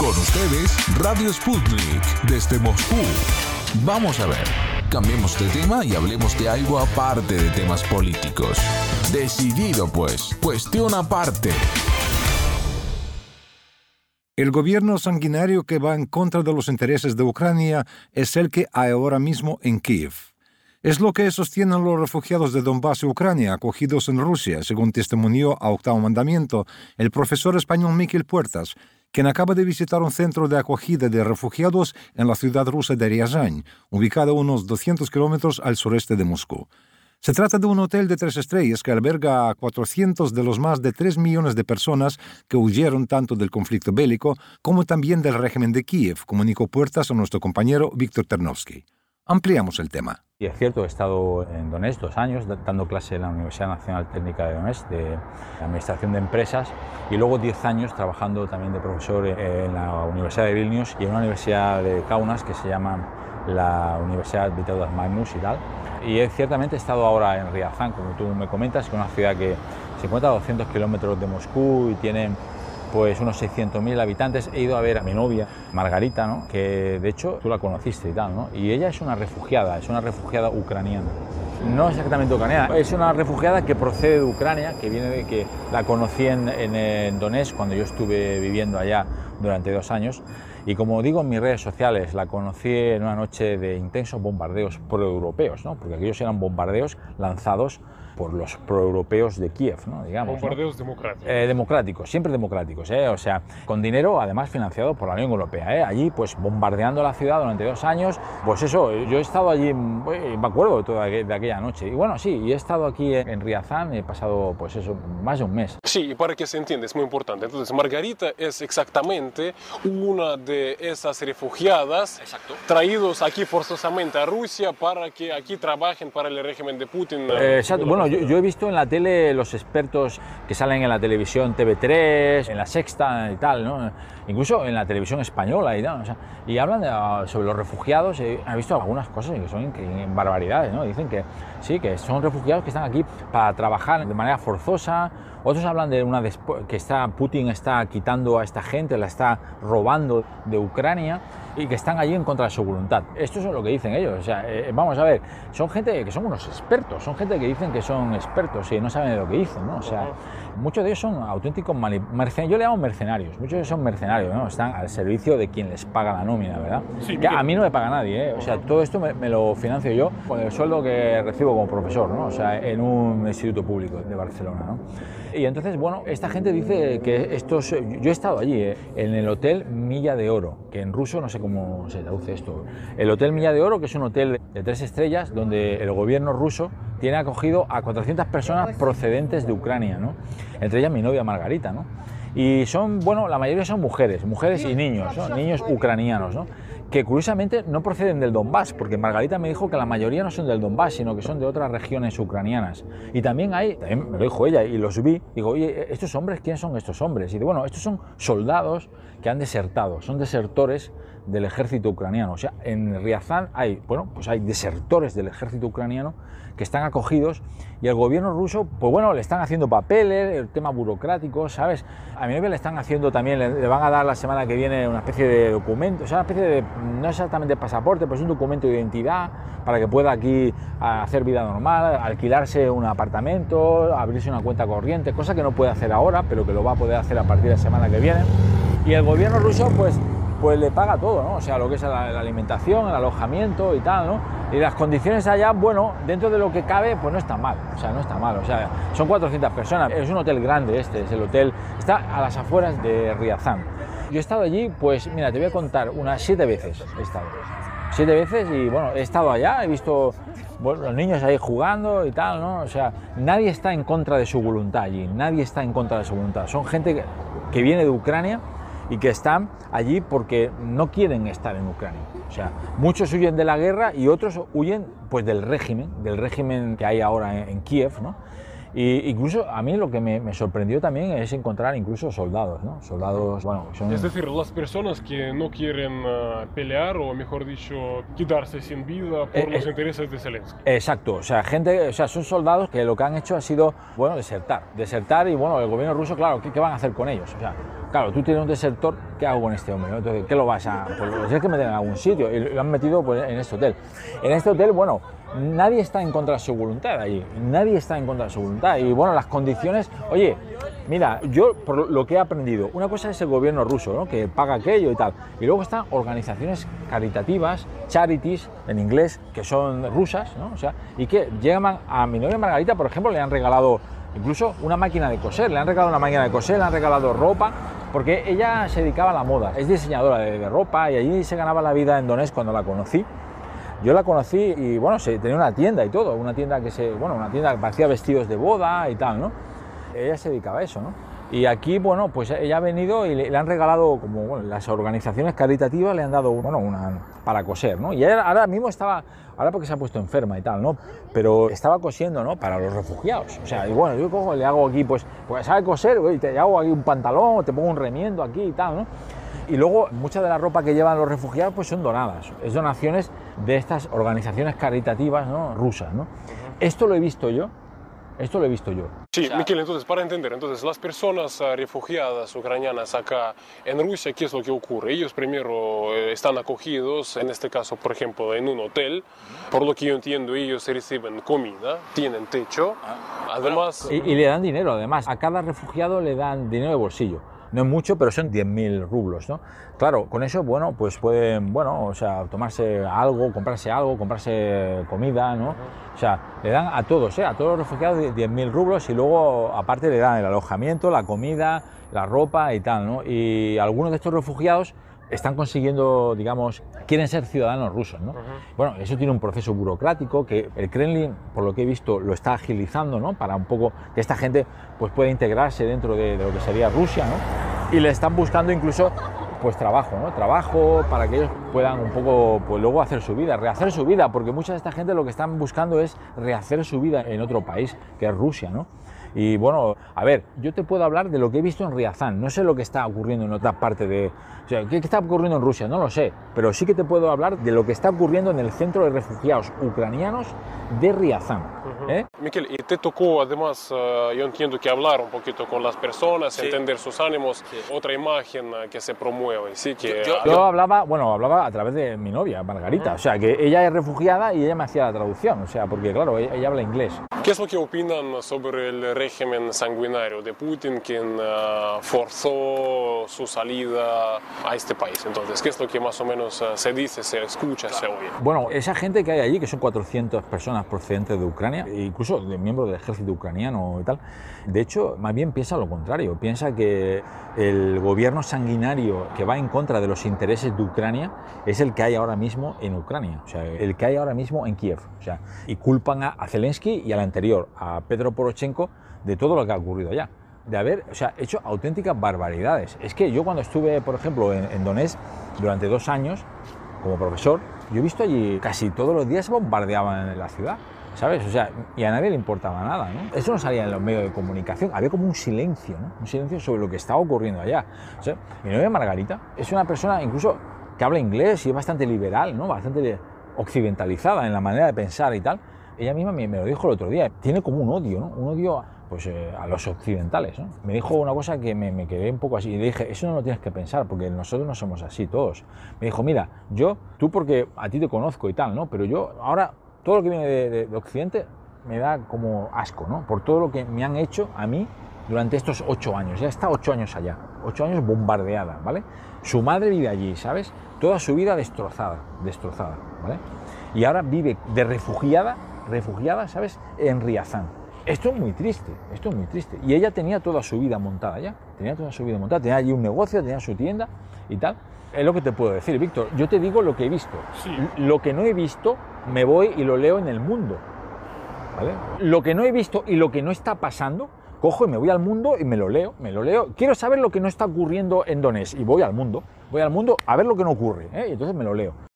Con ustedes, Radio Sputnik, desde Moscú. Vamos a ver, cambiemos de tema y hablemos de algo aparte de temas políticos. Decidido pues, cuestión aparte. El gobierno sanguinario que va en contra de los intereses de Ucrania es el que hay ahora mismo en Kiev. Es lo que sostienen los refugiados de Donbass y Ucrania acogidos en Rusia, según testimonió a Octavo Mandamiento el profesor español Miquel Puertas, quien acaba de visitar un centro de acogida de refugiados en la ciudad rusa de Ryazán, ubicado a unos 200 kilómetros al sureste de Moscú. Se trata de un hotel de tres estrellas que alberga a 400 de los más de 3 millones de personas que huyeron tanto del conflicto bélico como también del régimen de Kiev, comunicó Puertas a nuestro compañero Víctor Ternovsky. Ampliamos el tema. Y es cierto, he estado en Donetsk dos años dando clase en la Universidad Nacional Técnica de Donetsk de Administración de Empresas y luego 10 años trabajando también de profesor en la Universidad de Vilnius y en una universidad de Kaunas que se llama la Universidad Vitautas Magnus y tal. Y he, ciertamente he estado ahora en Ryazán, como tú me comentas, que es una ciudad que se encuentra a 200 kilómetros de Moscú y tiene pues unos 600.000 habitantes. He ido a ver a mi novia, Margarita, ¿no? que de hecho tú la conociste y tal, ¿no? y ella es una refugiada, es una refugiada ucraniana. No exactamente ucraniana, es una refugiada que procede de Ucrania, que viene de que la conocí en, en, Donetsk cuando yo estuve viviendo allá durante dos años. Y como digo en mis redes sociales, la conocí en una noche de intensos bombardeos proeuropeos, ¿no? porque aquellos eran bombardeos lanzados por los proeuropeos de Kiev, ¿no? digamos. Bombardeos democráticos. Eh, democráticos, siempre democráticos, ¿eh? o sea, con dinero además financiado por la Unión Europea. ¿eh? Allí, pues bombardeando la ciudad durante dos años, pues eso, yo he estado allí, me acuerdo de, toda, de aquella noche. Y bueno, sí, y he estado aquí en Riazán, he pasado, pues eso, más de un mes. Sí, y para que se entienda, es muy importante. Entonces, Margarita es exactamente una de esas refugiadas Exacto. traídos aquí forzosamente a Rusia para que aquí trabajen para el régimen de Putin. Eh, exacto, bueno, yo, yo, he visto en la tele los expertos que salen en la televisión TV3, en la Sexta y tal, ¿no? incluso en la televisión española y tal, o sea, y hablan de, uh, sobre los refugiados, he, he, visto algunas cosas que son barbaridades, ¿no? dicen que sí, que son refugiados que están aquí para trabajar de manera forzosa, otros hablan de una que está, Putin está quitando a esta gente, la está robando de Ucrania y que están allí en contra de su voluntad. Esto es lo que dicen ellos. O sea, eh, vamos a ver, son gente que son unos expertos, son gente que dicen que son expertos y no saben de lo que dicen, ¿no? O sea, muchos de ellos son auténticos mercenarios. Yo le llamo mercenarios, muchos de ellos son mercenarios, ¿no? Están al servicio de quien les paga la nómina, ¿verdad? Sí, que a mí no me paga nadie, ¿eh? O sea, todo esto me, me, lo financio yo con el sueldo que recibo como profesor, ¿no? O sea, en un instituto público de Barcelona, ¿no? Y entonces, bueno, esta gente dice que estos... Yo he estado allí, ¿eh? en el Hotel Milla de Oro, que en ruso no sé cómo se traduce esto. El Hotel Milla de Oro, que es un hotel de tres estrellas, donde el gobierno ruso tiene acogido a 400 personas procedentes de Ucrania, ¿no? Entre ellas mi novia Margarita, ¿no? Y son, bueno, la mayoría son mujeres, mujeres y niños, ¿no? niños ucranianos, ¿no? que curiosamente no proceden del Donbass, porque Margarita me dijo que la mayoría no son del Donbass, sino que son de otras regiones ucranianas. Y también hay, también me lo dijo ella, y los vi, digo, oye, ¿estos hombres quiénes son estos hombres? Y digo, bueno, estos son soldados que han desertado, son desertores del ejército ucraniano. O sea, en Riazán hay, bueno, pues hay desertores del ejército ucraniano que están acogidos y el gobierno ruso, pues bueno, le están haciendo papeles, el tema burocrático, ¿sabes? A mi novia le están haciendo también, le, le, van a dar la semana que viene una especie de documento, o sea, una especie de, no exactamente pasaporte, pero es un documento de identidad para que pueda aquí hacer vida normal, alquilarse un apartamento, abrirse una cuenta corriente, cosa que no puede hacer ahora, pero que lo va a poder hacer a partir de la semana que viene. Y el gobierno ruso, pues pues le paga todo, ¿no? O sea, lo que es la, la, alimentación, el alojamiento y tal, ¿no? Y las condiciones allá, bueno, dentro de lo que cabe, pues no está mal, o sea, no está mal, o sea, son 400 personas, es un hotel grande este, es el hotel, está a las afueras de Riazán. Yo he estado allí, pues mira, te voy a contar unas siete veces he estado, siete veces y bueno, he estado allá, he visto bueno, los niños ahí jugando y tal, ¿no? O sea, nadie está en contra de su voluntad allí, nadie está en contra de su voluntad, son gente que, que viene de Ucrania, y que están allí porque no quieren estar en Ucrania. O sea, muchos huyen de la guerra y otros huyen pues del régimen, del régimen que hay ahora en, en Kiev, ¿no? Y incluso a mí lo que me, me, sorprendió también es encontrar incluso soldados, ¿no? Soldados, bueno, son... Es decir, las personas que no quieren uh, pelear o, mejor dicho, quedarse sin vida por Eh, los eh, intereses de Zelensky. Exacto, o sea, gente, o sea, son soldados que lo que han hecho ha sido, bueno, desertar, desertar y bueno, el gobierno ruso, claro, ¿qué, qué van a hacer con ellos? O sea, Claro, tú tienes un desertor, ¿qué hago con este hombre? Entonces, ¿qué lo vas a...? Pues lo tienes que meter en algún sitio y lo han metido pues, en este hotel. En este hotel, bueno, nadie está en contra de su voluntad allí, nadie está en contra de su voluntad. Y bueno, las condiciones, oye, mira, yo por lo que he aprendido, una cosa es el gobierno ruso, ¿no? que paga aquello y tal, y luego están organizaciones caritativas, charities en inglés, que son rusas, ¿no? o sea, y que llegan a mi novia Margarita, por ejemplo, le han regalado incluso una máquina de coser, le han regalado una máquina de coser, le han regalado ropa, porque ella se dedicaba a la moda, es diseñadora de, ropa y allí se ganaba la vida en Donetsk cuando la conocí. Yo la conocí y bueno, se, tenía una tienda y todo, una tienda que se, bueno, una tienda que parecía vestidos de boda y tal, ¿no? Ella se dedicaba a eso, ¿no? Y aquí, bueno, pues ella ha venido y le, han regalado, como bueno, las organizaciones caritativas le han dado, bueno, una para coser, ¿no? Y ahora mismo estaba, ahora porque se ha puesto enferma y tal, ¿no? Pero estaba cosiendo, ¿no? Para los refugiados. O sea, y bueno, yo cojo, le hago aquí, pues, pues sabe coser, y te hago aquí un pantalón, te pongo un remiendo aquí y tal, ¿no? Y luego, mucha de la ropa que llevan los refugiados, pues son donadas. Es donaciones de estas organizaciones caritativas, ¿no? Rusas, ¿no? Esto lo he visto yo esto lo he visto yo. Sí, Miquel, entonces, para entender, entonces, las personas ah, refugiadas ucranianas acá en Rusia, ¿qué es lo que ocurre? Ellos primero eh, están acogidos, en este caso, por ejemplo, en un hotel. Por lo que yo entiendo, ellos reciben comida, tienen techo, ah. además... Y, y le dan dinero, además. A cada refugiado le dan dinero de bolsillo no es mucho, pero son 10.000 rublos, ¿no? Claro, con eso, bueno, pues pueden, bueno, o sea, tomarse algo, comprarse algo, comprarse comida, ¿no? O sea, le dan a todos, ¿eh? A todos los refugiados 10.000 rublos y luego, aparte, le dan el alojamiento, la comida, la ropa y tal, ¿no? Y algunos de estos refugiados están consiguiendo, digamos, quieren ser ciudadanos rusos. ¿no? Bueno, eso tiene un proceso burocrático que el Kremlin, por lo que he visto, lo está agilizando ¿no? para un poco que esta gente pues, pueda integrarse dentro de, lo que sería Rusia. ¿no? Y le están buscando incluso pues trabajo, ¿no? Trabajo para que ellos puedan un poco, pues luego hacer su vida, rehacer su vida, porque mucha de esta gente lo que están buscando es rehacer su vida en otro país, que es Rusia, ¿no? Y bueno, a ver, yo te puedo hablar de lo que he visto en Riazán, no sé lo que está ocurriendo en otra parte de... O sea, ¿qué está ocurriendo en Rusia? No lo sé, pero sí que te puedo hablar de lo que está ocurriendo en el centro de refugiados ucranianos de Riazán. ¿eh? Miquel, y te tocó además, eh, yo entiendo que hablar un poquito con las personas, entender sus ánimos, otra imagen eh, que se promueve, sí que... Yo, hablaba, bueno, hablaba a través de mi novia, Margarita, o sea, que ella es refugiada y ella me hacía la traducción, o sea, porque claro, ella habla inglés. ¿Qué es lo que opinan sobre el régimen sanguinario de Putin, quien uh, forzó su salida a este país? Entonces, ¿qué es lo que más o menos uh, se dice, se escucha, se oye? Bueno, esa gente que hay allí, que son 400 personas procedentes de Ucrania, e incluso de miembros del ejército ucraniano y tal, de hecho, más bien piensa lo contrario, piensa que el gobierno sanguinario que va en contra de los intereses de Ucrania es el que hay ahora mismo en Ucrania, o sea, el que hay ahora mismo en Kiev, o sea, y culpan a Zelensky y a la anterior, a Pedro Poroshenko, de todo lo que ha ocurrido allá. De haber o sea, hecho auténticas barbaridades. Es que yo cuando estuve, por ejemplo, en, Donetsk durante dos años como profesor, yo he visto allí casi todos los días se bombardeaban en la ciudad. ¿sabes? O sea, y a nadie le importaba nada, ¿no? Eso no salía en los medios de comunicación, había como un silencio. Un silencio sobre lo que estaba ocurriendo allá. O sea, mi novia Margarita es una persona incluso que habla inglés y es bastante liberal, ¿no? Bastante occidentalizada en la manera de pensar y tal ella misma me, lo dijo el otro día, tiene como un odio, ¿no? Un odio pues, eh, a los occidentales. Me dijo una cosa que me, quedé un poco así y le dije, eso no lo tienes que pensar porque nosotros no somos así todos. Me dijo, mira, yo, tú porque a ti te conozco y tal, ¿no? Pero yo ahora todo lo que viene de, Occidente me da como asco, ¿no? Por todo lo que me han hecho a mí durante estos ocho años. Ya está ocho años allá, ocho años bombardeada, ¿vale? Su madre vive allí, ¿sabes? Toda su vida destrozada, destrozada, ¿vale? Y ahora vive de refugiada refugiada, ¿sabes?, en Riazán. Esto es muy triste, esto es muy triste. Y ella tenía toda su vida montada ya, tenía toda su vida montada, tenía allí un negocio, tenía su tienda y tal. Es lo que te puedo decir, Víctor. Yo te digo lo que he visto. Lo que no he visto, me voy y lo leo en el mundo. ¿Vale? Lo que no he visto y lo que no está pasando, cojo y me voy al mundo y me lo leo, me lo leo. Quiero saber lo que no está ocurriendo en Donetsk y voy al mundo. Voy al mundo a ver lo que no ocurre, ¿eh? y entonces me lo leo.